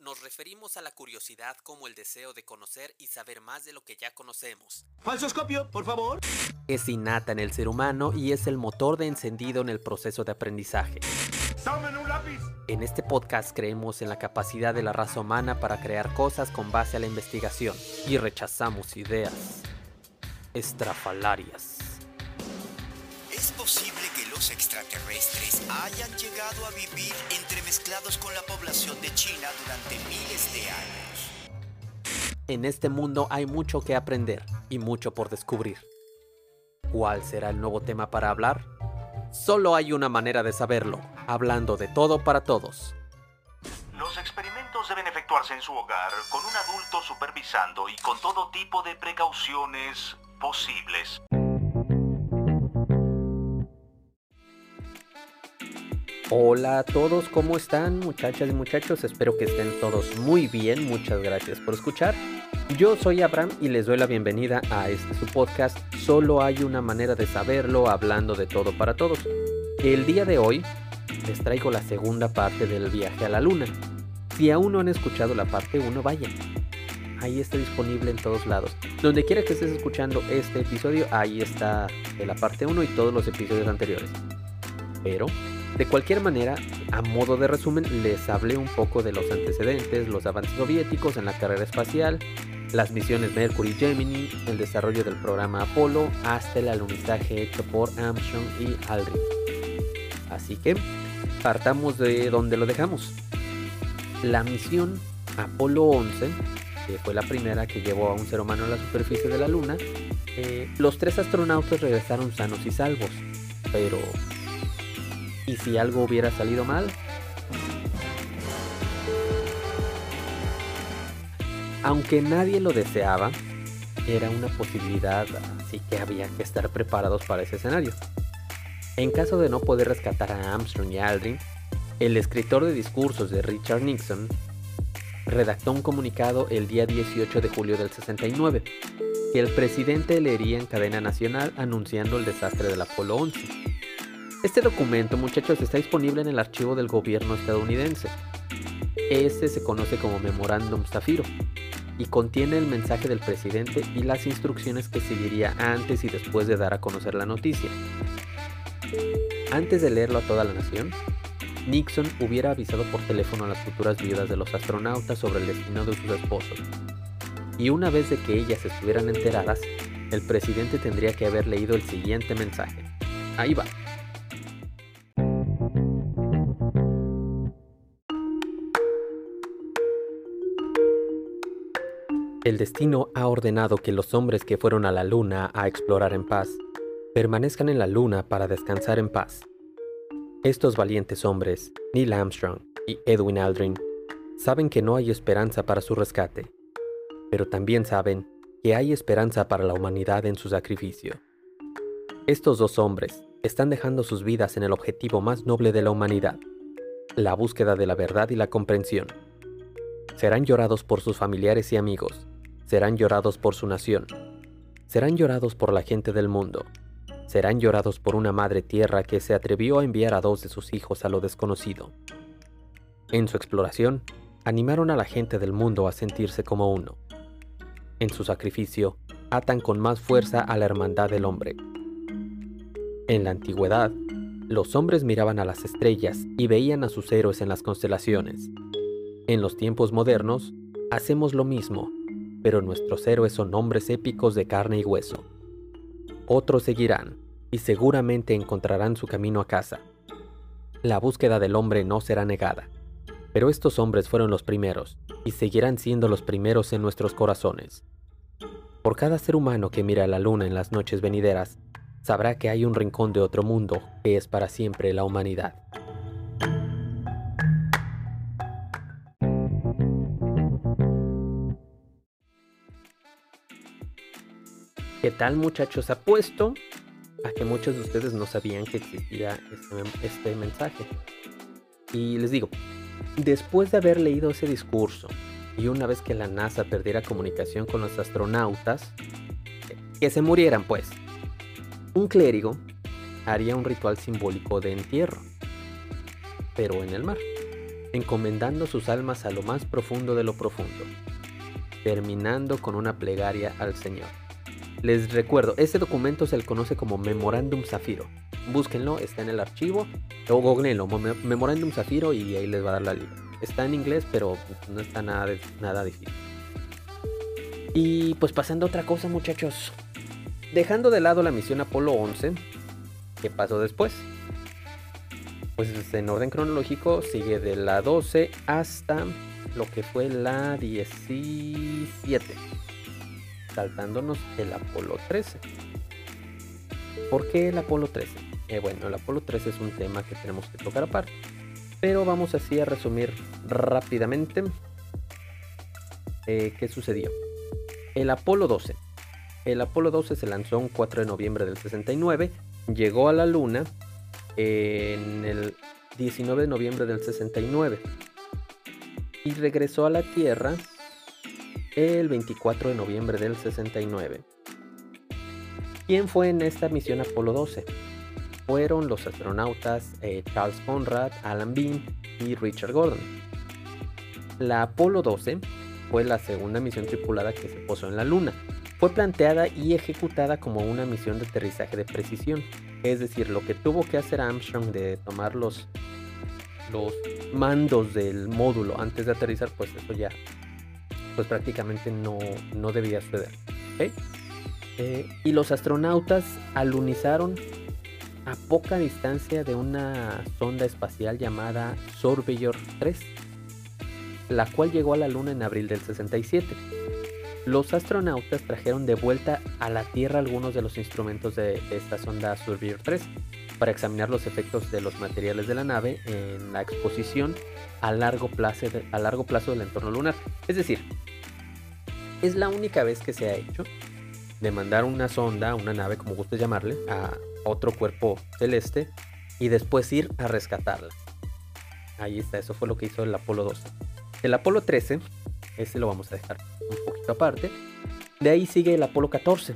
nos referimos a la curiosidad como el deseo de conocer y saber más de lo que ya conocemos. Falsoscopio, por favor. Es innata en el ser humano y es el motor de encendido en el proceso de aprendizaje. ¡Tomen un lápiz! En este podcast creemos en la capacidad de la raza humana para crear cosas con base a la investigación y rechazamos ideas estrafalarias. ¿Es posible que los extraterrestres hayan llegado a vivir entremezclados con la población de China durante miles de años? En este mundo hay mucho que aprender y mucho por descubrir. ¿Cuál será el nuevo tema para hablar? Solo hay una manera de saberlo, hablando de todo para todos. Los experimentos deben efectuarse en su hogar, con un adulto supervisando y con todo tipo de precauciones posibles. Hola a todos, ¿cómo están muchachas y muchachos? Espero que estén todos muy bien, muchas gracias por escuchar. Yo soy Abraham y les doy la bienvenida a este su podcast. Solo hay una manera de saberlo hablando de todo para todos. El día de hoy les traigo la segunda parte del viaje a la luna. Si aún no han escuchado la parte 1, vayan. Ahí está disponible en todos lados. Donde quiera que estés escuchando este episodio, ahí está la parte 1 y todos los episodios anteriores. Pero de cualquier manera, a modo de resumen, les hablé un poco de los antecedentes, los avances soviéticos en la carrera espacial, las misiones Mercury y Gemini, el desarrollo del programa Apolo, hasta el alunizaje hecho por Armstrong y Aldrin. Así que, partamos de donde lo dejamos. La misión Apolo 11, que fue la primera que llevó a un ser humano a la superficie de la Luna, eh, los tres astronautas regresaron sanos y salvos, pero ¿Y si algo hubiera salido mal? Aunque nadie lo deseaba, era una posibilidad, así que había que estar preparados para ese escenario. En caso de no poder rescatar a Armstrong y Aldrin, el escritor de discursos de Richard Nixon redactó un comunicado el día 18 de julio del 69, que el presidente leería en cadena nacional anunciando el desastre del Apolo 11. Este documento, muchachos, está disponible en el archivo del gobierno estadounidense. Este se conoce como Memorándum Zafiro y contiene el mensaje del presidente y las instrucciones que seguiría antes y después de dar a conocer la noticia. Antes de leerlo a toda la nación, Nixon hubiera avisado por teléfono a las futuras viudas de los astronautas sobre el destino de sus esposos. Y una vez de que ellas estuvieran enteradas, el presidente tendría que haber leído el siguiente mensaje. Ahí va. El destino ha ordenado que los hombres que fueron a la luna a explorar en paz permanezcan en la luna para descansar en paz. Estos valientes hombres, Neil Armstrong y Edwin Aldrin, saben que no hay esperanza para su rescate, pero también saben que hay esperanza para la humanidad en su sacrificio. Estos dos hombres están dejando sus vidas en el objetivo más noble de la humanidad, la búsqueda de la verdad y la comprensión. Serán llorados por sus familiares y amigos, serán llorados por su nación, serán llorados por la gente del mundo, serán llorados por una madre tierra que se atrevió a enviar a dos de sus hijos a lo desconocido. En su exploración, animaron a la gente del mundo a sentirse como uno. En su sacrificio, atan con más fuerza a la hermandad del hombre. En la antigüedad, los hombres miraban a las estrellas y veían a sus héroes en las constelaciones. En los tiempos modernos, hacemos lo mismo pero nuestros héroes son hombres épicos de carne y hueso. Otros seguirán, y seguramente encontrarán su camino a casa. La búsqueda del hombre no será negada, pero estos hombres fueron los primeros, y seguirán siendo los primeros en nuestros corazones. Por cada ser humano que mira la luna en las noches venideras, sabrá que hay un rincón de otro mundo que es para siempre la humanidad. ¿Qué tal muchachos? Apuesto a que muchos de ustedes no sabían que existía este, este, mensaje. Y les digo, después de haber leído ese discurso y una vez que la NASA perdiera comunicación con los astronautas, que se murieran pues, un clérigo haría un ritual simbólico de entierro, pero en el mar. encomendando sus almas a lo más profundo de lo profundo, terminando con una plegaria al Señor. Les recuerdo, este documento se le conoce como Memorándum Zafiro. Búsquenlo, está en el archivo, o googleenlo, Memorándum Zafiro y ahí les va a dar la lista. Está en inglés, pero no está nada, nada difícil. Y pues pasando otra cosa, muchachos. Dejando de lado la misión Apolo 11, ¿qué pasó después? Pues en orden cronológico sigue de la 12 hasta lo que fue la 17, saltándonos el Apolo 13. ¿Por qué el Apolo 13? Eh, bueno, el Apolo 13 es un tema que tenemos que tocar aparte, pero vamos así a resumir rápidamente eh, qué sucedió. El Apolo 12. El Apolo 12 se lanzó un 4 de noviembre del 69, llegó a la Luna en el 19 de noviembre del 69 y regresó a la Tierra el 24 de noviembre del 69. ¿Quién fue en esta misión Apolo 12? Fueron los astronautas eh, Charles Conrad, Alan Bean y Richard Gordon. La Apolo 12 fue la segunda misión tripulada que se posó en la Luna. Fue planteada y ejecutada como una misión de aterrizaje de precisión, es decir, lo que tuvo que hacer Armstrong de tomar los, los mandos del módulo antes de aterrizar, pues eso ya pues prácticamente no, no debía suceder. Eh, y los astronautas alunizaron a poca distancia de una sonda espacial llamada Surveyor 3, la cual llegó a la Luna en abril del 67. Los astronautas trajeron de vuelta a la Tierra algunos de los instrumentos de, esta sonda Surveyor 3 para examinar los efectos de los materiales de la nave en la exposición a largo plazo, del entorno lunar. Es decir, es la única vez que se ha hecho de mandar una sonda, una nave, como gustes llamarle, a otro cuerpo celeste y después ir a rescatarla. Ahí está, eso fue lo que hizo el Apolo 12. El Apolo 13, ese lo vamos a dejar un poquito aparte. De ahí sigue el Apolo 14.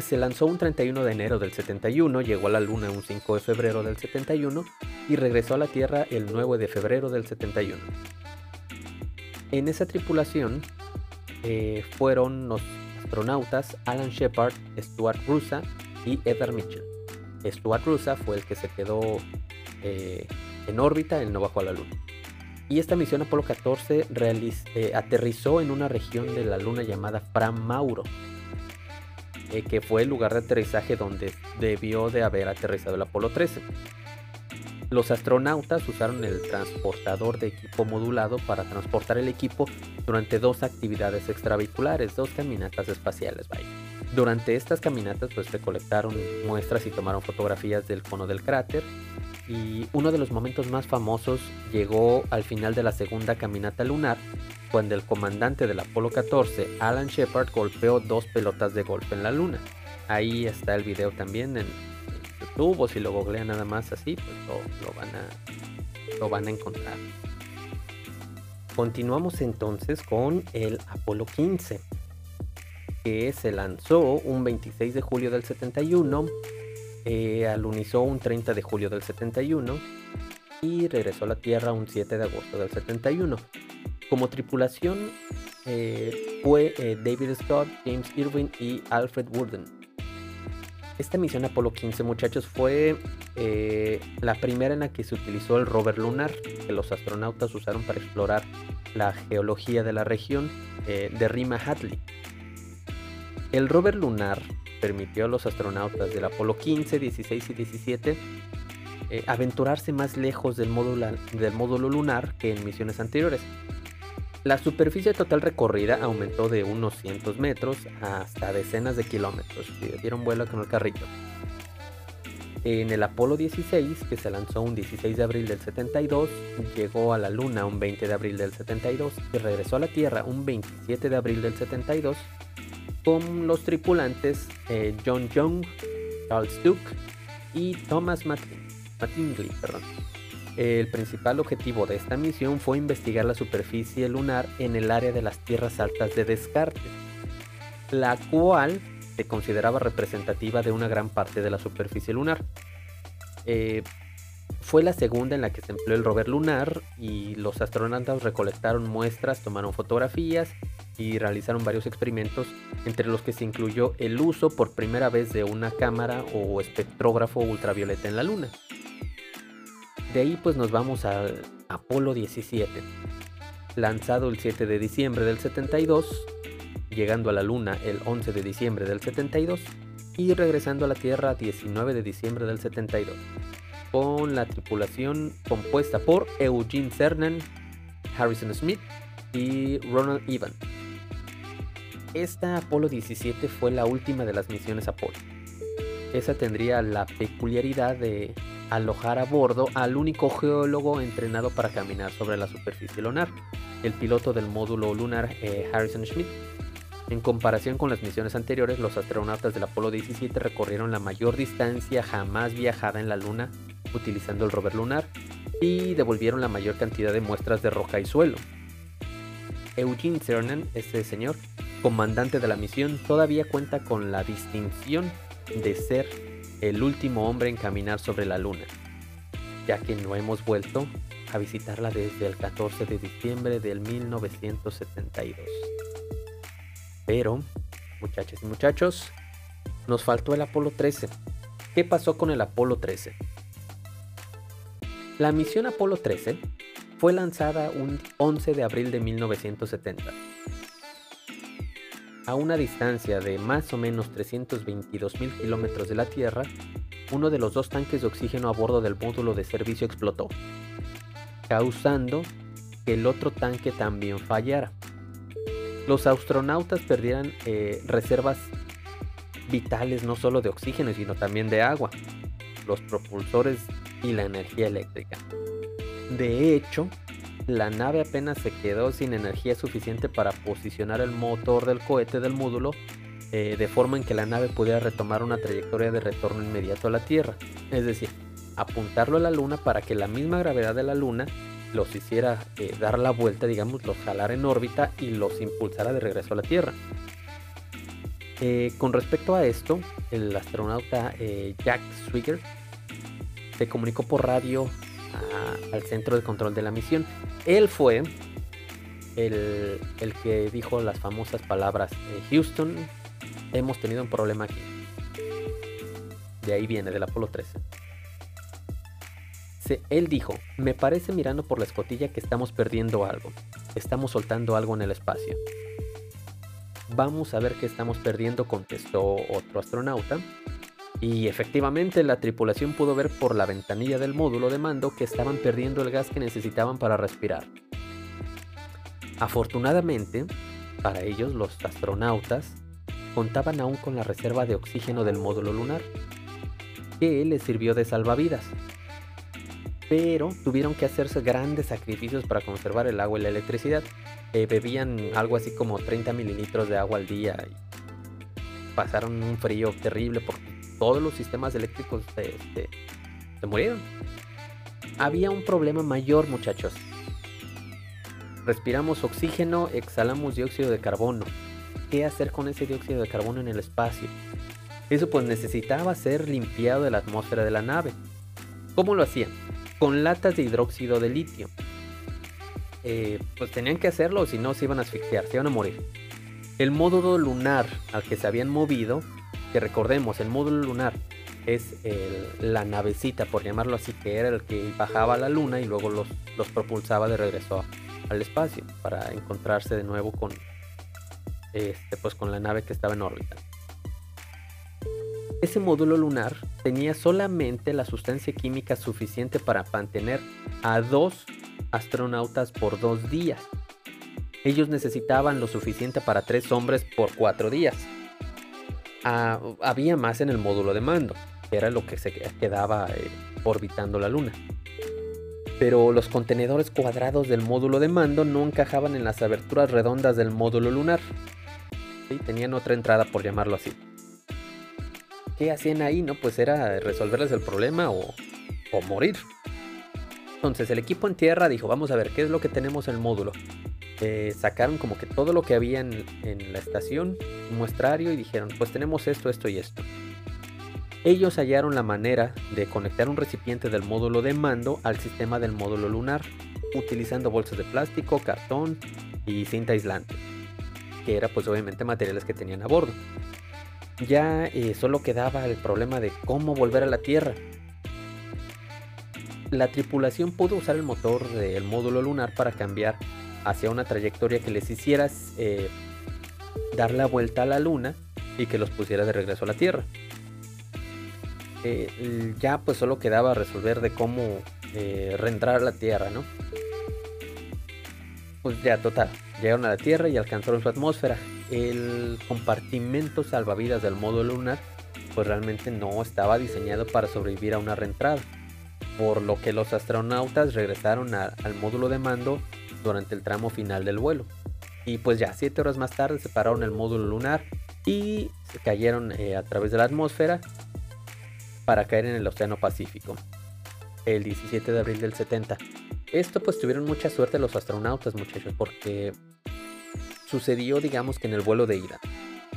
Se lanzó un 31 de enero del 71, llegó a la Luna un 5 de febrero del 71 y regresó a la Tierra el 9 de febrero del 71. En esa tripulación eh, fueron los astronautas Alan Shepard, Stuart Rusa y Edgar Mitchell. Stuart Rusa fue el que se quedó eh, en órbita, él no bajó a la Luna. Y esta misión Apolo 14 eh, aterrizó en una región de la Luna llamada Fram Mauro, eh, que fue el lugar de aterrizaje donde debió de haber aterrizado el Apolo 13. Los astronautas usaron el transportador de equipo modulado para transportar el equipo durante dos actividades extravehiculares, dos caminatas espaciales. Durante estas caminatas pues recolectaron muestras y tomaron fotografías del cono del cráter y uno de los momentos más famosos llegó al final de la segunda caminata lunar, cuando el comandante del Apolo 14, Alan Shepard, golpeó dos pelotas de golf en la luna. Ahí está el video también en, YouTube, o si lo googlean nada más así, pues lo, van, a, lo van a encontrar. Continuamos entonces con el Apolo 15, que se lanzó un 26 de julio del 71 eh, alunizó un 30 de julio del 71 y regresó a la Tierra un 7 de agosto del 71. Como tripulación eh, fue eh, David Scott, James Irwin y Alfred Worden. Esta misión Apolo 15, muchachos, fue la primera en la que se utilizó el rover lunar que los astronautas usaron para explorar la geología de la región de Rima Hadley. El rover lunar permitió a los astronautas del Apolo 15, 16 y 17 eh, aventurarse más lejos del módulo, del módulo lunar que en misiones anteriores. La superficie total recorrida aumentó de unos cientos metros hasta decenas de kilómetros y dieron vuelo con el carrito. En el Apolo 16, que se lanzó un 16 de abril del 72, llegó a la Luna un 20 de abril del 72 y regresó a la Tierra un 27 de abril del 72 con los tripulantes eh, John Young, Charles Duke y Thomas Mattingly. El principal objetivo de esta misión fue investigar la superficie lunar en el área de las tierras altas de Descartes, la cual se consideraba representativa de una gran parte de la superficie lunar. Eh, Fue la segunda en la que se empleó el rover lunar y los astronautas recolectaron muestras, tomaron fotografías y realizaron varios experimentos, entre los que se incluyó el uso por primera vez de una cámara o espectrógrafo ultravioleta en la Luna. De ahí pues nos vamos al Apolo 17, lanzado el 7 de diciembre del 72, llegando a la Luna el 11 de diciembre del 72 y regresando a la Tierra 19 de diciembre del 72, con la tripulación compuesta por Eugene Cernan, Harrison Smith y Ronald Evan. Esta Apolo 17 fue la última de las misiones Apolo. Esa tendría la peculiaridad de alojar a bordo al único geólogo entrenado para caminar sobre la superficie lunar, el piloto del módulo lunar eh, Harrison Schmidt. En comparación con las misiones anteriores, los astronautas del Apolo 17 recorrieron la mayor distancia jamás viajada en la Luna utilizando el rover lunar y devolvieron la mayor cantidad de muestras de roca y suelo. Eugene Cernan, este señor, comandante de la misión, todavía cuenta con la distinción de ser el último hombre en caminar sobre la luna, ya que no hemos vuelto a visitarla desde el 14 de diciembre del 1972. Pero, muchachos y muchachos, nos faltó el Apolo 13. ¿Qué pasó con el Apolo 13? La misión Apolo 13 fue lanzada un 11 de abril de 1970 a una distancia de más o menos 322 mil kilómetros de la Tierra, uno de los dos tanques de oxígeno a bordo del módulo de servicio explotó, causando que el otro tanque también fallara. Los astronautas perdieran eh, reservas vitales no solo de oxígeno, sino también de agua, los propulsores y la energía eléctrica. De hecho, la nave apenas se quedó sin energía suficiente para posicionar el motor del cohete del módulo eh, de forma en que la nave pudiera retomar una trayectoria de retorno inmediato a la Tierra. Es decir, apuntarlo a la Luna para que la misma gravedad de la Luna los hiciera eh, dar la vuelta, digamos, los jalar en órbita y los impulsara de regreso a la Tierra. Eh, con respecto a esto, el astronauta Jack Swigert se comunicó por radio al centro de control de la misión. Él fue el, que dijo las famosas palabras, eh, Houston, hemos tenido un problema aquí. De ahí viene, del Apolo 13. Él dijo, me parece mirando por la escotilla que estamos perdiendo algo. Estamos soltando algo en el espacio. Vamos a ver qué estamos perdiendo, contestó otro astronauta. Y efectivamente la tripulación pudo ver por la ventanilla del módulo de mando que estaban perdiendo el gas que necesitaban para respirar. Afortunadamente, para ellos los astronautas contaban aún con la reserva de oxígeno del módulo lunar, que les sirvió de salvavidas. Pero tuvieron que hacerse grandes sacrificios para conservar el agua y la electricidad. Eh, bebían algo así como 30 mililitros de agua al día y pasaron un frío terrible porque todos los sistemas eléctricos se, se, murieron. Había un problema mayor, muchachos. Respiramos oxígeno, exhalamos dióxido de carbono. ¿Qué hacer con ese dióxido de carbono en el espacio? Eso pues necesitaba ser limpiado de la atmósfera de la nave. ¿Cómo lo hacían? Con latas de hidróxido de litio. Eh, pues tenían que hacerlo, si no se iban a asfixiar, se iban a morir. El módulo lunar al que se habían movido que recordemos, el módulo lunar es la navecita, por llamarlo así, que era el que bajaba a la luna y luego los, los propulsaba de regreso al espacio para encontrarse de nuevo con, este, pues con la nave que estaba en órbita. Ese módulo lunar tenía solamente la sustancia química suficiente para mantener a dos astronautas por dos días. Ellos necesitaban lo suficiente para tres hombres por cuatro días había más en el módulo de mando, que era lo que se quedaba eh, orbitando la Luna. Pero los contenedores cuadrados del módulo de mando no encajaban en las aberturas redondas del módulo lunar. Tenían otra entrada, por llamarlo así. ¿Qué hacían ahí? No, pues era resolverles el problema o, o morir. Entonces el equipo en tierra dijo, vamos a ver qué es lo que tenemos en el módulo. Eh, sacaron como que todo lo que había en, la estación, un muestrario, y dijeron, pues tenemos esto, esto y esto. ellos hallaron la manera de conectar un recipiente del módulo de mando al sistema del módulo lunar, utilizando bolsas de plástico, cartón y cinta aislante, que era pues obviamente materiales que tenían a bordo. Ya eh, solo quedaba el problema de cómo volver a la Tierra. La tripulación pudo usar el motor del módulo lunar para cambiar hacia una trayectoria que les hiciera eh, dar la vuelta a la Luna y que los pusiera de regreso a la Tierra. Eh, ya pues solo quedaba resolver de cómo reentrar a la Tierra, ¿no? Pues ya, total, llegaron a la Tierra y alcanzaron su atmósfera. El compartimento salvavidas del módulo lunar pues realmente no estaba diseñado para sobrevivir a una reentrada, por lo que los astronautas regresaron al módulo de mando durante el tramo final del vuelo. Y pues ya, siete horas más tarde separaron el módulo lunar y se cayeron eh, a través de la atmósfera para caer en el Océano Pacífico, el 17 de abril del 70. Esto pues tuvieron mucha suerte los astronautas muchachos porque sucedió digamos que en el vuelo de ida,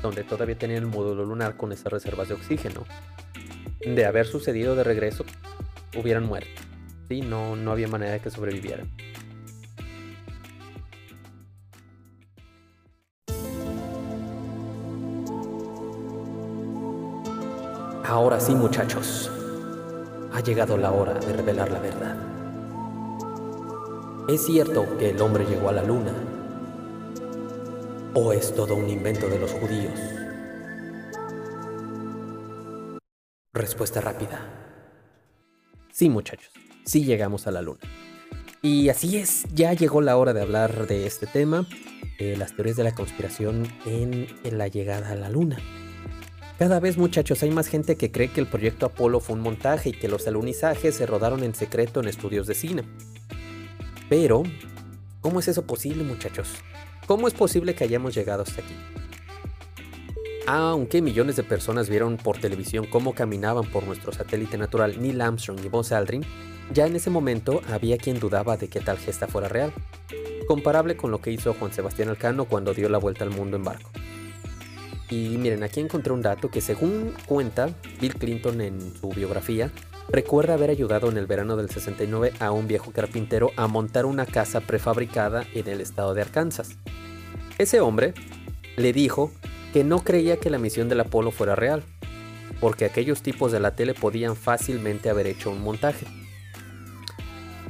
donde todavía tenían el módulo lunar con esas reservas de oxígeno. De haber sucedido de regreso, hubieran muerto. ¿sí? No, no había manera de que sobrevivieran. Ahora sí, muchachos. Ha llegado la hora de revelar la verdad. ¿Es cierto que el hombre llegó a la luna? ¿O es todo un invento de los judíos? Respuesta rápida. Sí, muchachos, sí llegamos a la luna. Y así es, ya llegó la hora de hablar de este tema, las teorías de la conspiración en la llegada a la luna. Cada vez muchachos hay más gente que cree que el proyecto Apolo fue un montaje y que los alunizajes se rodaron en secreto en estudios de cine. Pero, ¿cómo es eso posible muchachos? ¿Cómo es posible que hayamos llegado hasta aquí? Aunque millones de personas vieron por televisión cómo caminaban por nuestro satélite natural Neil Armstrong y Buzz Aldrin, ya en ese momento había quien dudaba de que tal gesta fuera real, comparable con lo que hizo Juan Sebastián Alcano cuando dio la vuelta al mundo en barco. Y miren, aquí encontré un dato que según cuenta Bill Clinton en su biografía, recuerda haber ayudado en el verano del 69 a un viejo carpintero a montar una casa prefabricada en el estado de Arkansas. Ese hombre le dijo que no creía que la misión del Apolo fuera real, porque aquellos tipos de la tele podían fácilmente haber hecho un montaje.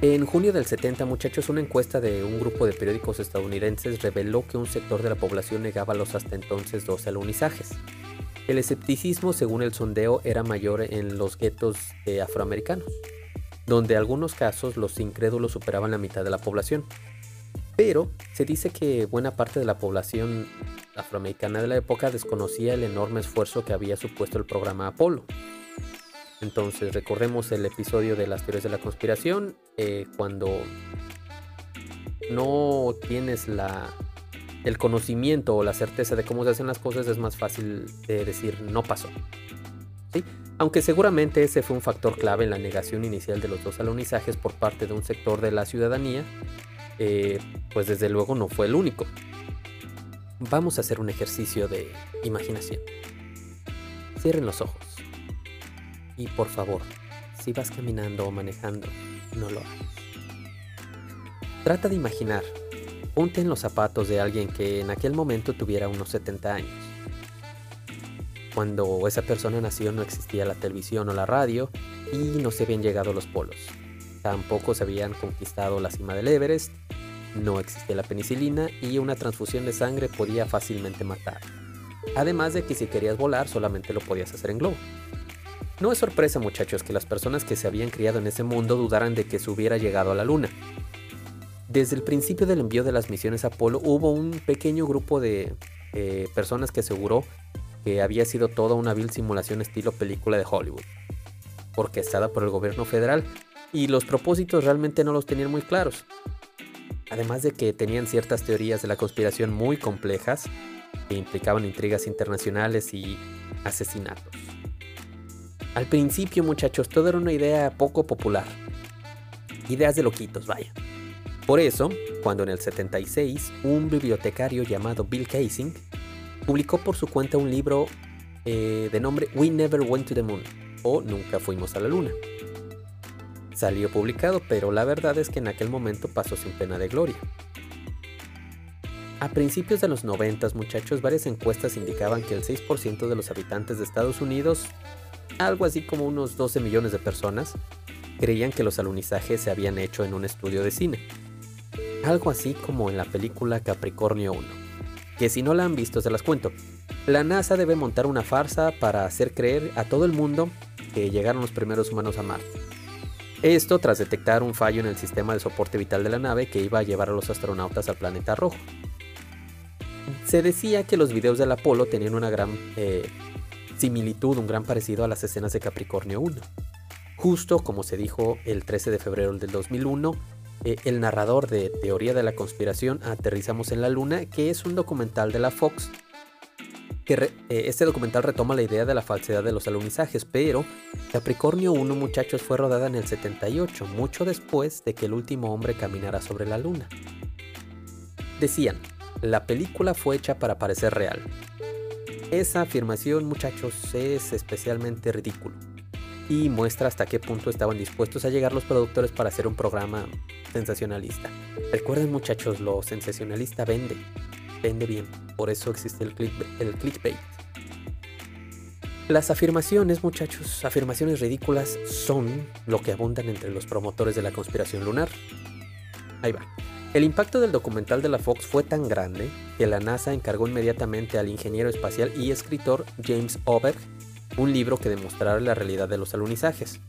En junio del 70, muchachos, una encuesta de un grupo de periódicos estadounidenses reveló que un sector de la población negaba los hasta entonces dos alunizajes. El escepticismo, según el sondeo, era mayor en los guetos afroamericanos, donde en algunos casos los incrédulos superaban la mitad de la población. Pero se dice que buena parte de la población afroamericana de la época desconocía el enorme esfuerzo que había supuesto el programa Apolo entonces recordemos el episodio de las teorías de la conspiración, eh, cuando no tienes la, el conocimiento o la certeza de cómo se hacen las cosas es más fácil de decir no pasó. Aunque seguramente ese fue un factor clave en la negación inicial de los dos alunizajes por parte de un sector de la ciudadanía, eh, pues desde luego no fue el único. Vamos a hacer un ejercicio de imaginación. Cierren los ojos. Y por favor, si vas caminando o manejando, no lo hagas. Trata de imaginar, ponte en los zapatos de alguien que en aquel momento tuviera unos 70 años. Cuando esa persona nació no existía la televisión o la radio y no se habían llegado los polos. Tampoco se habían conquistado la cima del Everest, no existía la penicilina y una transfusión de sangre podía fácilmente matar. Además de que si querías volar solamente lo podías hacer en globo. No es sorpresa muchachos que las personas que se habían criado en ese mundo dudaran de que se hubiera llegado a la Luna. Desde el principio del envío de las misiones Apolo hubo un pequeño grupo de eh, personas que aseguró que había sido toda una vil simulación estilo película de Hollywood, orquestada por el gobierno federal, y los propósitos realmente no los tenían muy claros. Además de que tenían ciertas teorías de la conspiración muy complejas, que implicaban intrigas internacionales y asesinatos. Al principio, muchachos, todo era una idea poco popular. Ideas de loquitos, vaya. Por eso, cuando en el 76 un bibliotecario llamado Bill Casing publicó por su cuenta un libro eh, de nombre We Never Went to the Moon, o Nunca fuimos a la luna. Salió publicado, pero la verdad es que en aquel momento pasó sin pena de gloria. A principios de los 90, muchachos, varias encuestas indicaban que el 6% de los habitantes de Estados Unidos, algo así como unos 12 millones de personas, creían que los alunizajes se habían hecho en un estudio de cine. Algo así como en la película Capricornio 1. Que si no la han visto se las cuento. La NASA debe montar una farsa para hacer creer a todo el mundo que llegaron los primeros humanos a Marte. Esto tras detectar un fallo en el sistema de soporte vital de la nave que iba a llevar a los astronautas al planeta rojo se decía que los videos del Apolo tenían una gran eh, similitud, un gran parecido a las escenas de Capricornio 1. Justo como se dijo el 13 de febrero del 2001, eh, el narrador de Teoría de la Conspiración Aterrizamos en la Luna, que es un documental de la Fox, que eh, este documental retoma la idea de la falsedad de los alunizajes, pero Capricornio 1, muchachos, fue rodada en el 78, mucho después de que el último hombre caminara sobre la Luna. Decían, la película fue hecha para parecer real. Esa afirmación, muchachos, es especialmente ridículo y muestra hasta qué punto estaban dispuestos a llegar los productores para hacer un programa sensacionalista. Recuerden, muchachos, lo sensacionalista vende, vende bien, por eso existe el, el clickbait. Las afirmaciones, muchachos, afirmaciones ridículas son lo que abundan entre los promotores de la conspiración lunar. Ahí va. El impacto del documental de la Fox fue tan grande que la NASA encargó inmediatamente al ingeniero espacial y escritor James Oberg un libro que demostrara la realidad de los alunizajes.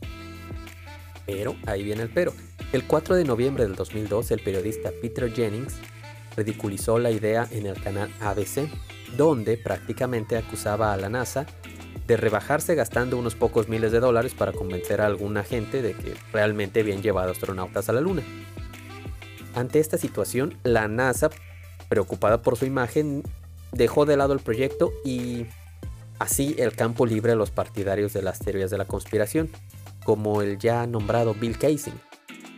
Pero, ahí viene el pero, el 4 de noviembre del 2002 el periodista Peter Jennings ridiculizó la idea en el canal ABC, donde prácticamente acusaba a la NASA de rebajarse gastando unos pocos miles de dólares para convencer a alguna gente de que realmente habían llevado astronautas a la Luna. Ante esta situación, la NASA, preocupada por su imagen, dejó de lado el proyecto y así el campo libre a los partidarios de las teorías de la conspiración, como el ya nombrado Bill Casing,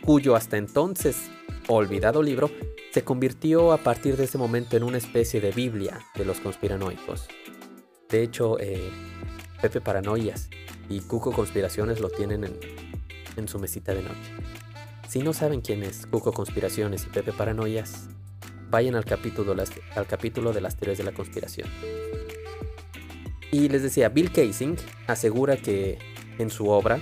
cuyo hasta entonces olvidado libro se convirtió a partir de ese momento en una especie de Biblia de los conspiranoicos. De hecho, eh, Pepe Paranoias y Cuco Conspiraciones lo tienen en, su mesita de noche. Si no saben quién es Cuco Conspiraciones y Pepe Paranoias, vayan al capítulo, al capítulo de las teorías de la conspiración. Y les decía, Bill Casing asegura que en su obra,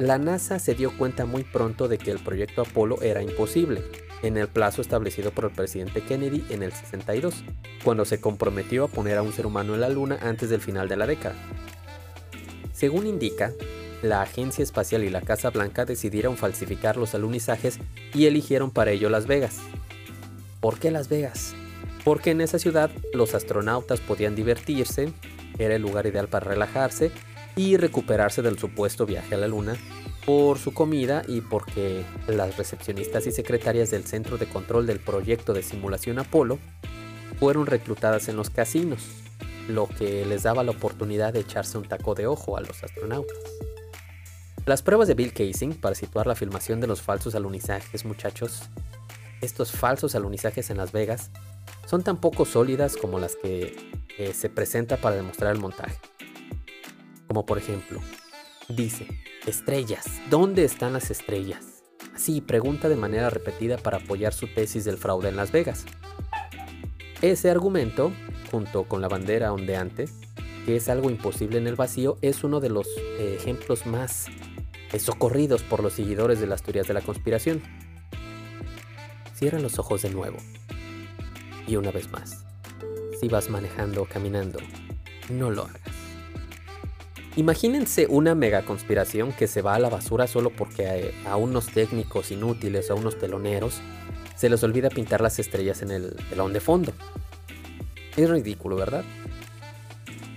la NASA se dio cuenta muy pronto de que el proyecto Apolo era imposible, en el plazo establecido por el presidente Kennedy en el 62, cuando se comprometió a poner a un ser humano en la Luna antes del final de la década. Según indica, la Agencia Espacial y la Casa Blanca decidieron falsificar los alunizajes y eligieron para ello Las Vegas. ¿Por qué Las Vegas? Porque en esa ciudad los astronautas podían divertirse, era el lugar ideal para relajarse y recuperarse del supuesto viaje a la Luna, por su comida y porque las recepcionistas y secretarias del Centro de Control del Proyecto de Simulación Apolo fueron reclutadas en los casinos, lo que les daba la oportunidad de echarse un taco de ojo a los astronautas. Las pruebas de Bill Casing para situar la filmación de los falsos alunizajes, muchachos, estos falsos alunizajes en Las Vegas, son tan poco sólidas como las que se presenta para demostrar el montaje. Como por ejemplo, dice, estrellas, ¿dónde están las estrellas? Así pregunta de manera repetida para apoyar su tesis del fraude en Las Vegas. Ese argumento, junto con la bandera ondeante, que es algo imposible en el vacío, es uno de los eh, ejemplos más socorridos por los seguidores de las teorías de la conspiración. Cierra los ojos de nuevo. Y una vez más, si vas manejando o caminando, no lo hagas. Imagínense una mega conspiración que se va a la basura solo porque a, unos técnicos inútiles a unos teloneros se les olvida pintar las estrellas en el telón de fondo. Es ridículo, ¿verdad?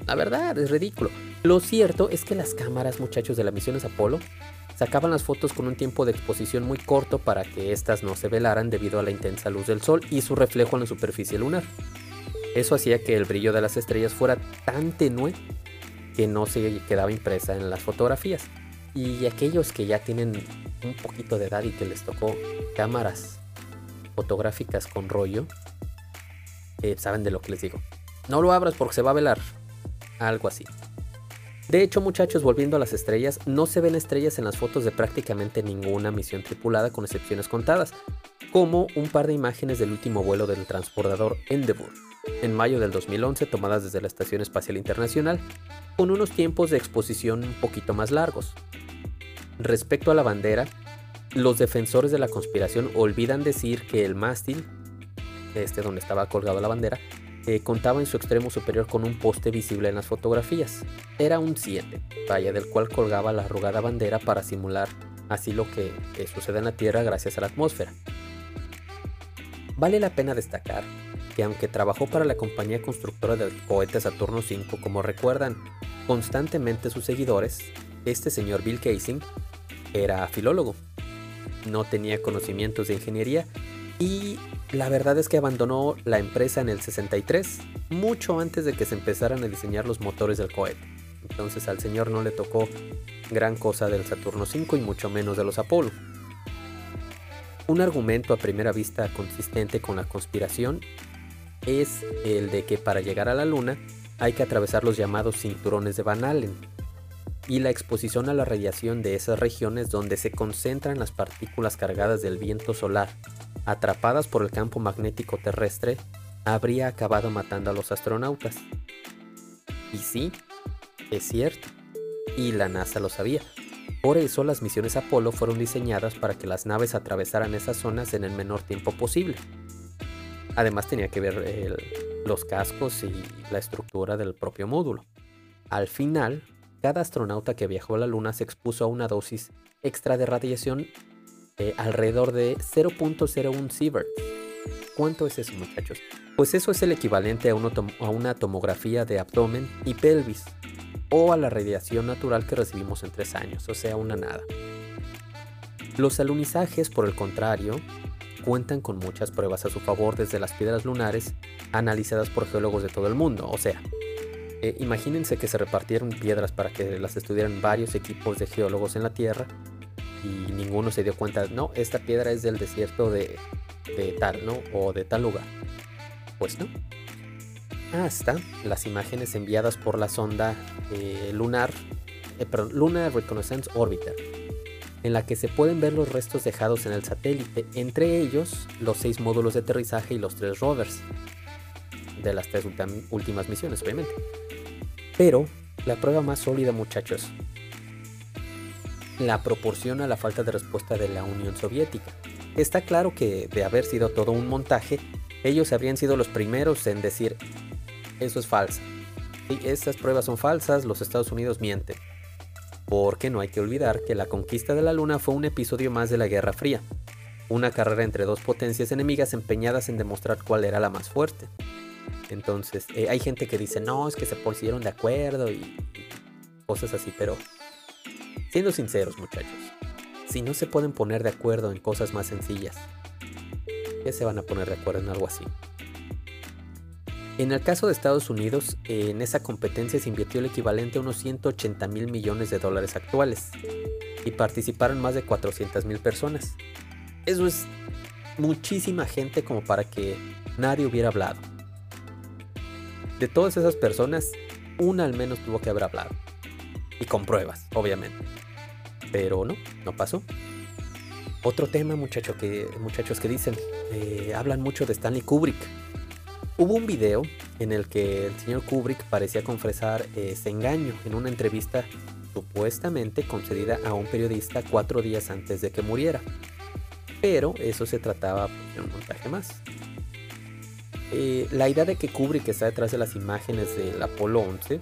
La verdad, es ridículo. Lo cierto es que las cámaras, muchachos, de las misiones Apolo sacaban las fotos con un tiempo de exposición muy corto para que éstas no se velaran debido a la intensa luz del sol y su reflejo en la superficie lunar. Eso hacía que el brillo de las estrellas fuera tan tenue que no se quedaba impresa en las fotografías. Y aquellos que ya tienen un poquito de edad y que les tocó cámaras fotográficas con rollo, eh, saben de lo que les digo. No lo abras porque se va a velar. Algo así. De hecho, muchachos, volviendo a las estrellas, no se ven estrellas en las fotos de prácticamente ninguna misión tripulada, con excepciones contadas, como un par de imágenes del último vuelo del transportador Endeavour, en mayo del 2011, tomadas desde la Estación Espacial Internacional, con unos tiempos de exposición un poquito más largos. Respecto a la bandera, los defensores de la conspiración olvidan decir que el mástil, este donde estaba colgada la bandera, eh, contaba en su extremo superior con un poste visible en las fotografías. Era un 7, vaya del cual colgaba la arrugada bandera para simular así lo que, sucede en la Tierra gracias a la atmósfera. Vale la pena destacar que aunque trabajó para la compañía constructora del cohete Saturno V, como recuerdan constantemente sus seguidores, este señor Bill Casing era filólogo. No tenía conocimientos de ingeniería y la verdad es que abandonó la empresa en el 63, mucho antes de que se empezaran a diseñar los motores del cohete. Entonces al señor no le tocó gran cosa del Saturno V y mucho menos de los Apolo. Un argumento a primera vista consistente con la conspiración es el de que para llegar a la Luna hay que atravesar los llamados cinturones de Van Allen y la exposición a la radiación de esas regiones donde se concentran las partículas cargadas del viento solar atrapadas por el campo magnético terrestre, habría acabado matando a los astronautas. Y sí, es cierto, y la NASA lo sabía. Por eso las misiones Apolo fueron diseñadas para que las naves atravesaran esas zonas en el menor tiempo posible. Además tenía que ver los cascos y la estructura del propio módulo. Al final, cada astronauta que viajó a la Luna se expuso a una dosis extra de radiación eh, alrededor de 0.01 sieverts. ¿Cuánto es eso, muchachos? Pues eso es el equivalente a una tomografía de abdomen y pelvis, o a la radiación natural que recibimos en tres años, o sea, una nada. Los alunizajes, por el contrario, cuentan con muchas pruebas a su favor desde las piedras lunares analizadas por geólogos de todo el mundo. O sea, eh, imagínense que se repartieron piedras para que las estudiaran varios equipos de geólogos en la Tierra y ninguno se dio cuenta, no, esta piedra es del desierto de, tal, ¿no? O de tal lugar. Pues no. Hasta las imágenes enviadas por la sonda eh, lunar, eh, Lunar Reconnaissance Orbiter, en la que se pueden ver los restos dejados en el satélite, entre ellos los seis módulos de aterrizaje y los tres rovers, de las tres últimas misiones, obviamente. Pero la prueba más sólida, muchachos, la proporciona la falta de respuesta de la Unión Soviética. Está claro que, de haber sido todo un montaje, ellos habrían sido los primeros en decir, eso es falso. Y estas pruebas son falsas, los Estados Unidos mienten. Porque no hay que olvidar que la conquista de la Luna fue un episodio más de la Guerra Fría, una carrera entre dos potencias enemigas empeñadas en demostrar cuál era la más fuerte. Entonces, eh, hay gente que dice, no, es que se pusieron de acuerdo y cosas así, pero Siendo sinceros muchachos, si no se pueden poner de acuerdo en cosas más sencillas, ¿qué se van a poner de acuerdo en algo así? En el caso de Estados Unidos, en esa competencia se invirtió el equivalente a unos 180 mil millones de dólares actuales y participaron más de 400 mil personas. Eso es muchísima gente como para que nadie hubiera hablado. De todas esas personas, una al menos tuvo que haber hablado. Y con pruebas, obviamente. Pero no, no pasó. Otro tema, muchacho que, muchachos que dicen, eh, hablan mucho de Stanley Kubrick. Hubo un video en el que el señor Kubrick parecía confesar ese engaño en una entrevista supuestamente concedida a un periodista cuatro días antes de que muriera. Pero eso se trataba de un montaje más. Eh, la idea de que Kubrick está detrás de las imágenes del Apolo 11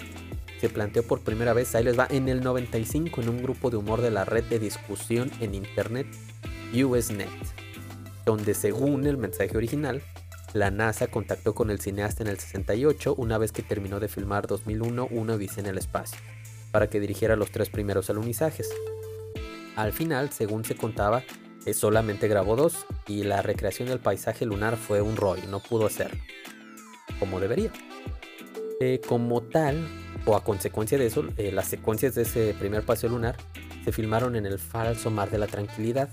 se planteó por primera vez, ahí les va, en el 95 en un grupo de humor de la red de discusión en internet USNet, donde según el mensaje original, la NASA contactó con el cineasta en el 68 una vez que terminó de filmar 2001 Una Odisea en el espacio, para que dirigiera los tres primeros alunizajes. Al final, según se contaba, solamente grabó dos y la recreación del paisaje lunar fue un rollo, no pudo hacerlo, como debería. Eh, como tal, o a consecuencia de eso, eh, las secuencias de ese primer paseo lunar se filmaron en el falso mar de la tranquilidad.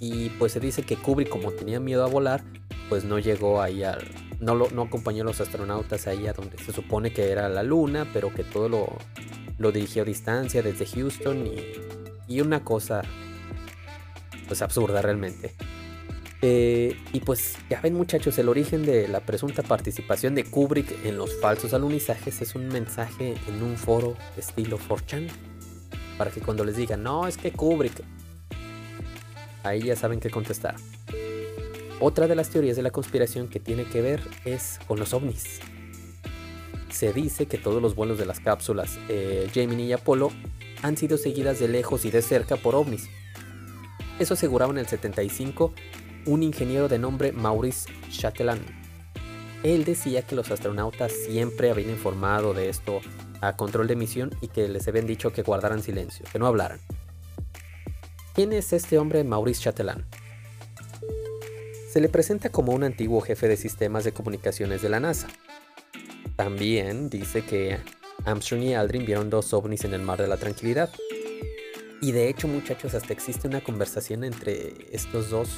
Y pues se dice que Kubrick, como tenía miedo a volar, pues no llegó ahí al. No, lo, no acompañó a los astronautas ahí a donde se supone que era la luna, pero que todo lo, lo dirigió a distancia desde Houston y, y una cosa pues absurda realmente. Eh, y pues ya ven muchachos, el origen de la presunta participación de Kubrick en los falsos alunizajes es un mensaje en un foro estilo 4chan. Para que cuando les digan, no, es que Kubrick, ahí ya saben qué contestar. Otra de las teorías de la conspiración que tiene que ver es con los ovnis. Se dice que todos los vuelos de las cápsulas eh, Gemini y Apolo han sido seguidas de lejos y de cerca por ovnis. Eso aseguraba en el 75 un ingeniero de nombre Maurice Chatelain. Él decía que los astronautas siempre habían informado de esto a control de misión y que les habían dicho que guardaran silencio, que no hablaran. ¿Quién es este hombre Maurice Chatelain? Se le presenta como un antiguo jefe de sistemas de comunicaciones de la NASA. También dice que Armstrong y Aldrin vieron dos ovnis en el mar de la tranquilidad. Y de hecho, muchachos, hasta existe una conversación entre estos dos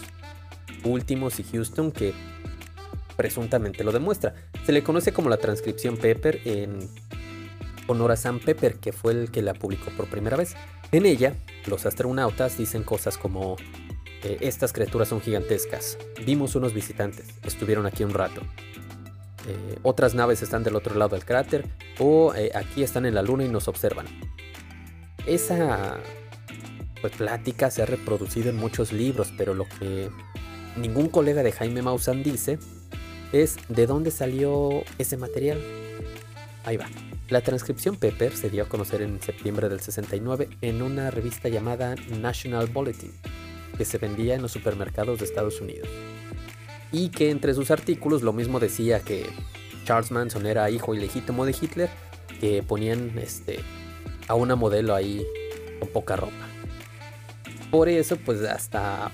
últimos y Houston que presuntamente lo demuestra. Se le conoce como la transcripción Pepper en honor a Sam Pepper, que fue el que la publicó por primera vez. En ella, los astronautas dicen cosas como, eh, estas criaturas son gigantescas, vimos unos visitantes, estuvieron aquí un rato. Eh, otras naves están del otro lado del cráter o eh, aquí están en la luna y nos observan. Esa pues, plática se ha reproducido en muchos libros, pero lo que ningún colega de Jaime Maussan dice es de dónde salió ese material. Ahí va. La transcripción Pepper se dio a conocer en septiembre del 69 en una revista llamada National Bulletin, que se vendía en los supermercados de Estados Unidos. Y que entre sus artículos lo mismo decía que Charles Manson era hijo ilegítimo de Hitler, que ponían este, a una modelo ahí con poca ropa. Por eso, pues hasta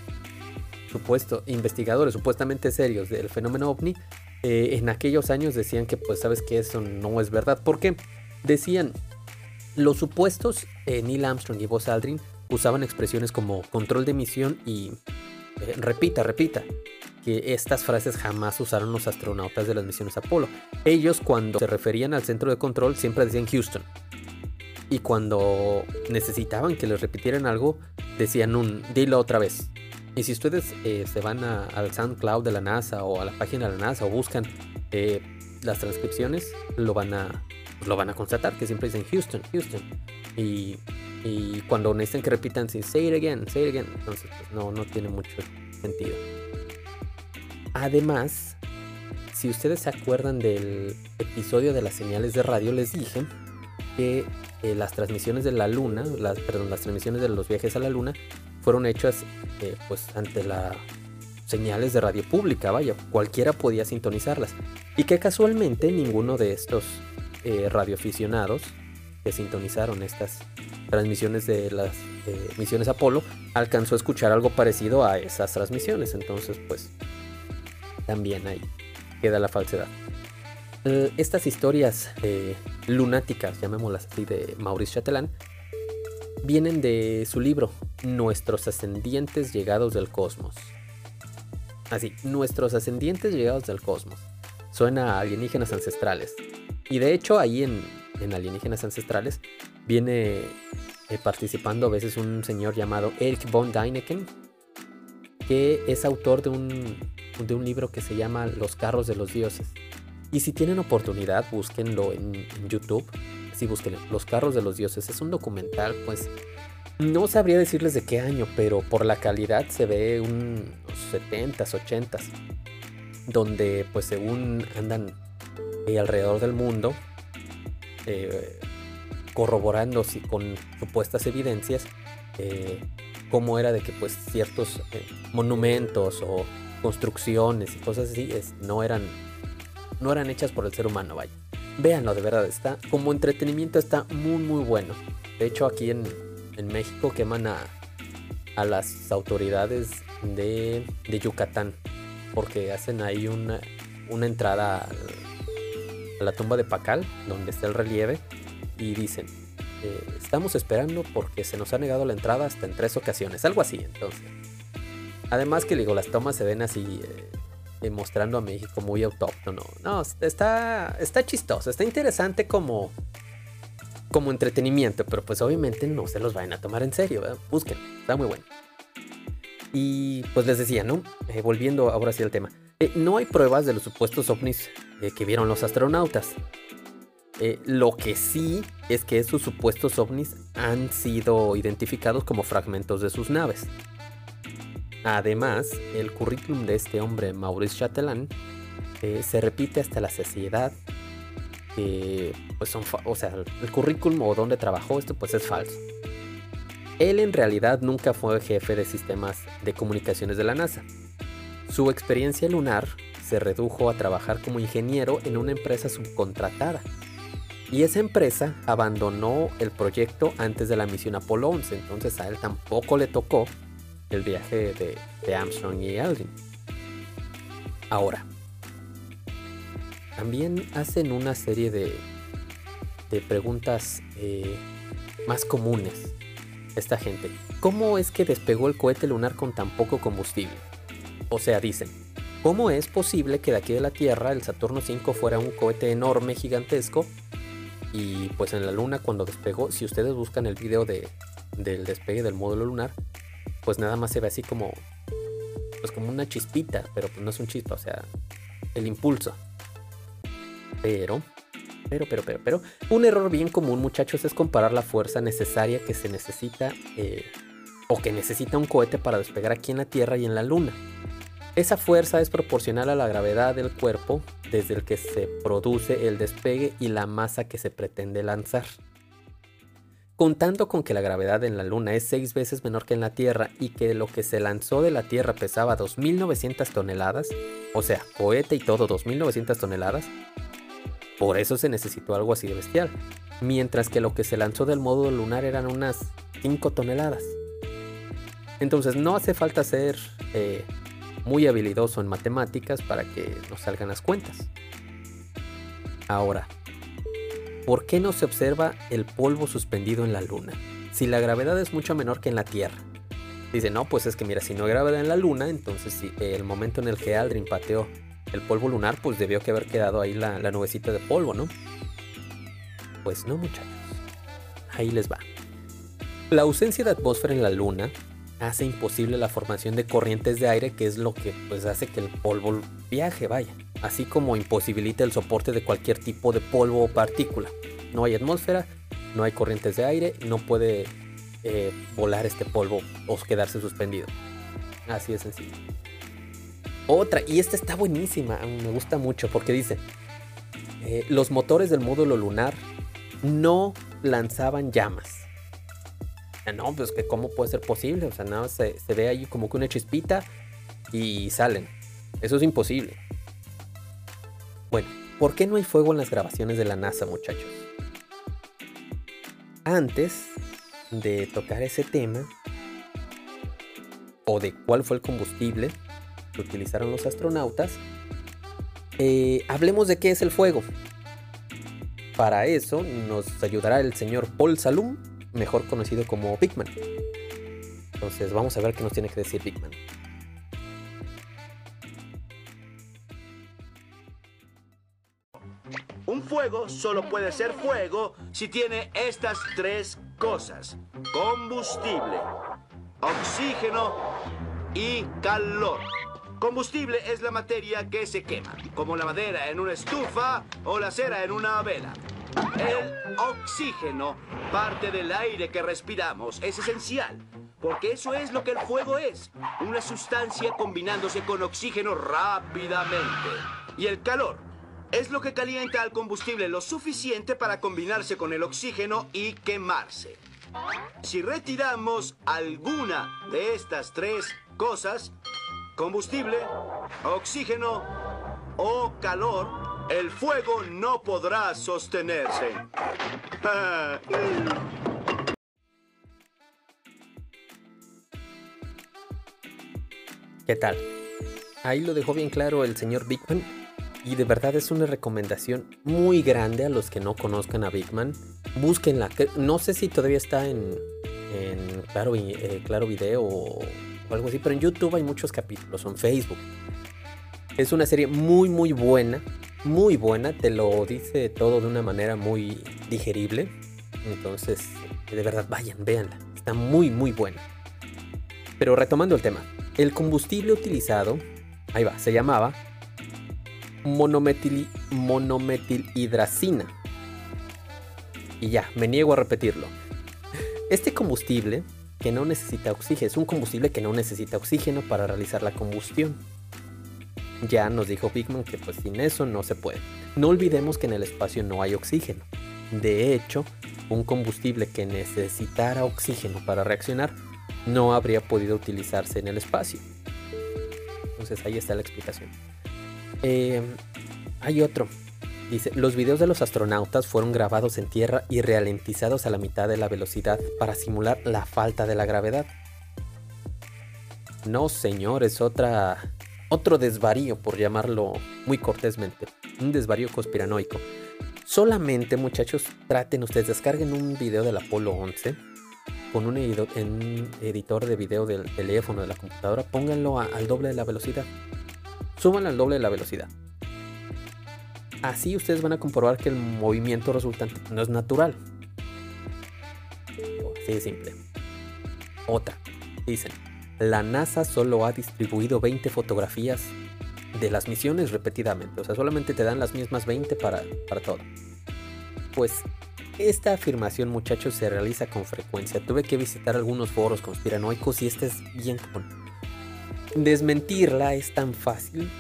supuesto, investigadores supuestamente serios del fenómeno ovni, eh, en aquellos años decían que, pues, sabes que eso no es verdad. ¿Por qué? Decían, los supuestos eh, Neil Armstrong y Buzz Aldrin usaban expresiones como control de misión y eh, repita, repita. Que estas frases jamás usaron los astronautas de las misiones Apolo. Ellos cuando se referían al centro de control siempre decían Houston. Y cuando necesitaban que les repitieran algo, decían un dilo otra vez. Y si ustedes eh, se van al SoundCloud de la NASA o a la página de la NASA o buscan eh, las transcripciones, lo van a lo van a constatar que siempre dicen Houston, Houston. Y, cuando necesitan que repitan, say it again, say it again. Entonces, pues, no, no tiene mucho sentido. Además, si ustedes se acuerdan del episodio de las señales de radio, les dije que eh, las transmisiones de la luna, las, perdón, las transmisiones de los viajes a la luna fueron hechas eh, pues ante las señales de radio pública, vaya, cualquiera podía sintonizarlas. Y que casualmente ninguno de estos eh, radioaficionados que sintonizaron estas transmisiones de las misiones Apolo alcanzó a escuchar algo parecido a esas transmisiones. Entonces, pues, también ahí queda la falsedad. Estas historias lunáticas, llamémoslas así, de Maurice Chatelain, vienen de su libro Nuestros ascendientes llegados del cosmos. Así, nuestros ascendientes llegados del cosmos. Suena a alienígenas ancestrales. Y de hecho ahí en, Alienígenas Ancestrales viene eh, participando a veces un señor llamado Eric von Däniken, que es autor de un, de un libro que se llama Los carros de los dioses. Y si tienen oportunidad, búsquenlo en, YouTube sí, búsquenlo. Los carros de los dioses. Es un documental, pues. No sabría decirles de qué año, pero por la calidad se ve unos 70s, 80s. Donde, pues, según andan eh, alrededor del mundo, eh, corroborando con supuestas evidencias, eh, cómo era de que, pues, ciertos monumentos o construcciones y cosas así no eran no eran hechas por el ser humano, vaya. Véanlo, de verdad, está como entretenimiento está muy muy bueno. De hecho, aquí en, México queman a, a las autoridades de, Yucatán porque hacen ahí una, una entrada a la tumba de Pacal, donde está el relieve, y dicen, eh, estamos esperando porque se nos ha negado la entrada hasta en tres ocasiones, algo así, entonces. Además que digo, las tomas se ven así eh, mostrando a México muy autóctono. No, está, está chistoso, está interesante como, como entretenimiento, pero pues obviamente no se los vayan a tomar en serio, ¿verdad? busquen, está muy bueno. Y pues les decía, ¿no? Eh, volviendo ahora sí al tema. Eh, no hay pruebas de los supuestos ovnis eh, que vieron los astronautas. lo que sí es que esos supuestos ovnis han sido identificados como fragmentos de sus naves. Además, el currículum de este hombre, Maurice Chatelain, se repite hasta la saciedad. pues son, o sea, el currículum o donde trabajó esto, pues es falso. Él en realidad nunca fue jefe de sistemas de comunicaciones de la NASA. Su experiencia lunar se redujo a trabajar como ingeniero en una empresa subcontratada. Y esa empresa abandonó el proyecto antes de la misión Apolo 11, entonces a él tampoco le tocó el viaje de, Armstrong y Aldrin. Ahora, también hacen una serie de, preguntas eh, más comunes esta gente. ¿Cómo es que despegó el cohete lunar con tan poco combustible? O sea, dicen, ¿cómo es posible que de aquí de la Tierra el Saturno 5 fuera un cohete enorme, gigantesco? Y pues en la Luna cuando despegó, si ustedes buscan el video de, del despegue del módulo lunar, pues nada más se ve así como, pues como una chispita, pero pues no es un chispa, o sea, el impulso. Pero pero, pero, pero, pero, un error bien común, muchachos, es comparar la fuerza necesaria que se necesita eh, o que necesita un cohete para despegar aquí en la Tierra y en la Luna. Esa fuerza es proporcional a la gravedad del cuerpo desde el que se produce el despegue y la masa que se pretende lanzar. Contando con que la gravedad en la Luna es seis veces menor que en la Tierra y que lo que se lanzó de la Tierra pesaba 2.900 toneladas, o sea, cohete y todo 2.900 toneladas, por eso se necesitó algo así de bestial. Mientras que lo que se lanzó del módulo lunar eran unas 5 toneladas. Entonces no hace falta ser eh, muy habilidoso en matemáticas para que nos salgan las cuentas. Ahora, ¿por qué no se observa el polvo suspendido en la luna? Si la gravedad es mucho menor que en la Tierra. Dice, no, pues es que mira, si no hay gravedad en la luna, entonces si el momento en el que Aldrin pateó el polvo lunar, pues debió que haber quedado ahí la, nubecita de polvo, ¿no? Pues no, muchachos. Ahí les va. La ausencia de atmósfera en la luna hace imposible la formación de corrientes de aire, que es lo que pues, hace que el polvo viaje, vaya. Así como imposibilita el soporte de cualquier tipo de polvo o partícula. No hay atmósfera, no hay corrientes de aire, no puede eh, volar este polvo o quedarse suspendido. Así de sencillo. Otra, y esta está buenísima, me gusta mucho porque dice, eh, los motores del módulo lunar no lanzaban llamas. No, pues que cómo puede ser posible, o sea, nada se, se ve ahí como que una chispita y salen. Eso es imposible. Bueno, ¿por qué no hay fuego en las grabaciones de la NASA, muchachos? Antes de tocar ese tema, o de cuál fue el combustible, que utilizaron los astronautas, eh, hablemos de qué es el fuego. Para eso nos ayudará el señor Paul Salum, mejor conocido como Bigman. Entonces vamos a ver qué nos tiene que decir Bigman. Un fuego solo puede ser fuego si tiene estas tres cosas. Combustible, oxígeno y calor. Combustible es la materia que se quema, como la madera en una estufa o la cera en una vela. El oxígeno, parte del aire que respiramos, es esencial, porque eso es lo que el fuego es, una sustancia combinándose con oxígeno rápidamente. Y el calor es lo que calienta al combustible lo suficiente para combinarse con el oxígeno y quemarse. Si retiramos alguna de estas tres cosas, combustible, oxígeno o calor, el fuego no podrá sostenerse. ¿Qué tal? Ahí lo dejó bien claro el señor Bigman. Y de verdad es una recomendación muy grande a los que no conozcan a Bigman. Búsquenla. No sé si todavía está en, claro, eh, claro Video o algo así, pero en YouTube hay muchos capítulos, en Facebook. Es una serie muy, muy buena, muy buena, te lo dice todo de una manera muy digerible. Entonces, de verdad, vayan, véanla. Está muy, muy buena. Pero retomando el tema, el combustible utilizado, ahí va, se llamaba monometil, monometilhidracina. Y ya, me niego a repetirlo. Este combustible que no necesita oxígeno, es un combustible que no necesita oxígeno para realizar la combustión. Ya nos dijo Bigman que pues sin eso no se puede. No olvidemos que en el espacio no hay oxígeno. De hecho, un combustible que necesitara oxígeno para reaccionar no habría podido utilizarse en el espacio. Entonces ahí está la explicación. Eh, hay otro. Dice, los videos de los astronautas fueron grabados en tierra y ralentizados a la mitad de la velocidad para simular la falta de la gravedad. No, señor, es otra, otro desvarío, por llamarlo muy cortésmente. Un desvarío conspiranoico. Solamente, muchachos, traten ustedes, descarguen un video del Apolo 11 con un, editor de video del teléfono, de la computadora, pónganlo al doble de la velocidad. Súbanlo al doble de la velocidad. Así ustedes van a comprobar que el movimiento resultante no es natural. Así de simple. Otra. Dicen, la NASA solo ha distribuido 20 fotografías de las misiones repetidamente. O sea, solamente te dan las mismas 20 para, para todo. Pues esta afirmación, muchachos, se realiza con frecuencia. Tuve que visitar algunos foros conspiranoicos y este es bien común. Desmentirla es tan fácil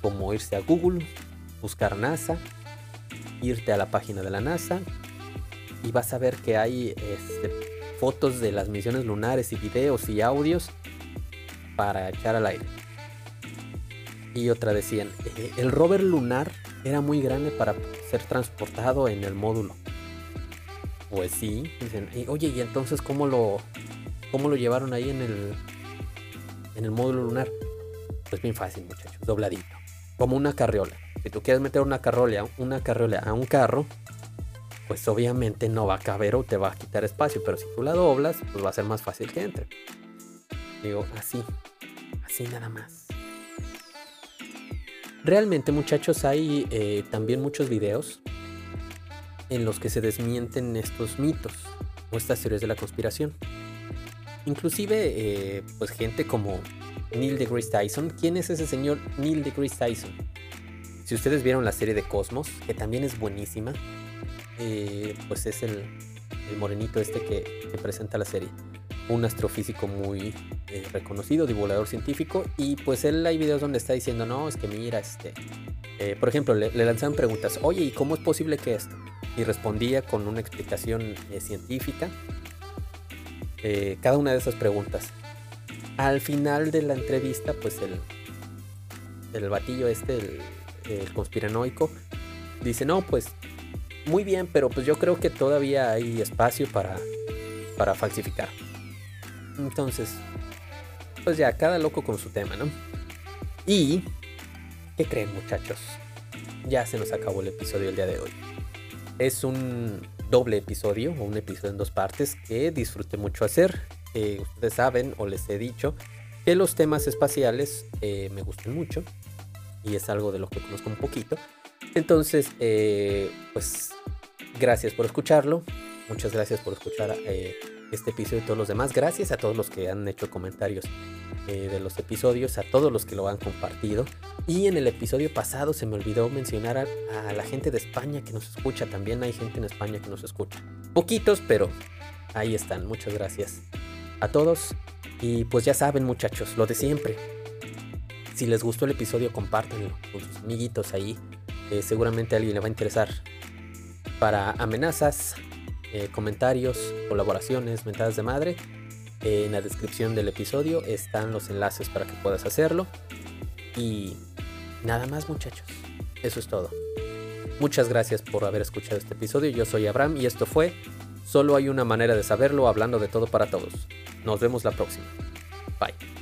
como irse a Google, buscar NASA, irte a la página de la NASA y vas a ver que hay este, fotos de las misiones lunares y videos y audios para echar al aire. Y otra decían, eh, el rover lunar era muy grande para ser transportado en el módulo. Pues sí, dicen, oye, ¿y entonces cómo lo, cómo lo llevaron ahí en el, en el módulo lunar? Pues bien fácil, muchachos, dobladito, como una carriola. Si tú quieres meter una carriola, una carriola a un carro, pues obviamente no va a caber o te va a quitar espacio, pero si tú la doblas, pues va a ser más fácil que entre. Digo, así, así nada más. Realmente muchachos hay eh, también muchos videos en los que se desmienten estos mitos o estas teorías de la conspiración. Inclusive eh, pues gente como Neil deGrasse Tyson. ¿Quién es ese señor Neil deGrasse Tyson? Si ustedes vieron la serie de Cosmos, que también es buenísima, eh, pues es el, morenito este que, presenta la serie un astrofísico muy eh, reconocido, divulgador científico, y pues él hay videos donde está diciendo, no, es que mira, este, eh, por ejemplo, le, lanzaban preguntas, oye, ¿y cómo es posible que esto? Y respondía con una explicación científica cada una de esas preguntas. Al final de la entrevista, pues el, el batillo este, el conspiranoico, dice, no, pues muy bien, pero pues yo creo que todavía hay espacio para, para falsificar. Entonces, pues ya, cada loco con su tema, ¿no? Y, ¿qué creen muchachos? Ya se nos acabó el episodio el día de hoy. Es un doble episodio, o un episodio en dos partes, que disfruté mucho hacer. ustedes saben, o les he dicho, que los temas espaciales eh, me gustan mucho. Y es algo de lo que conozco un poquito. Entonces, eh, pues, gracias por escucharlo. Muchas gracias por escuchar eh, este episodio y todos los demás. Gracias a todos los que han hecho comentarios eh, de los episodios, a todos los que lo han compartido. Y en el episodio pasado se me olvidó mencionar a, la gente de España que nos escucha. También hay gente en España que nos escucha. Poquitos, pero ahí están. Muchas gracias a todos. Y pues ya saben muchachos, lo de siempre. Si les gustó el episodio, compártenlo con sus amiguitos ahí. Eh, seguramente a alguien le va a interesar. Para amenazas, eh, comentarios, colaboraciones, mentadas de madre. en la descripción del episodio están los enlaces para que puedas hacerlo. Y nada más muchachos, eso es todo. Muchas gracias por haber escuchado este episodio. Yo soy Abraham y esto fue Solo hay una manera de saberlo hablando de todo para todos. Nos vemos la próxima. Bye.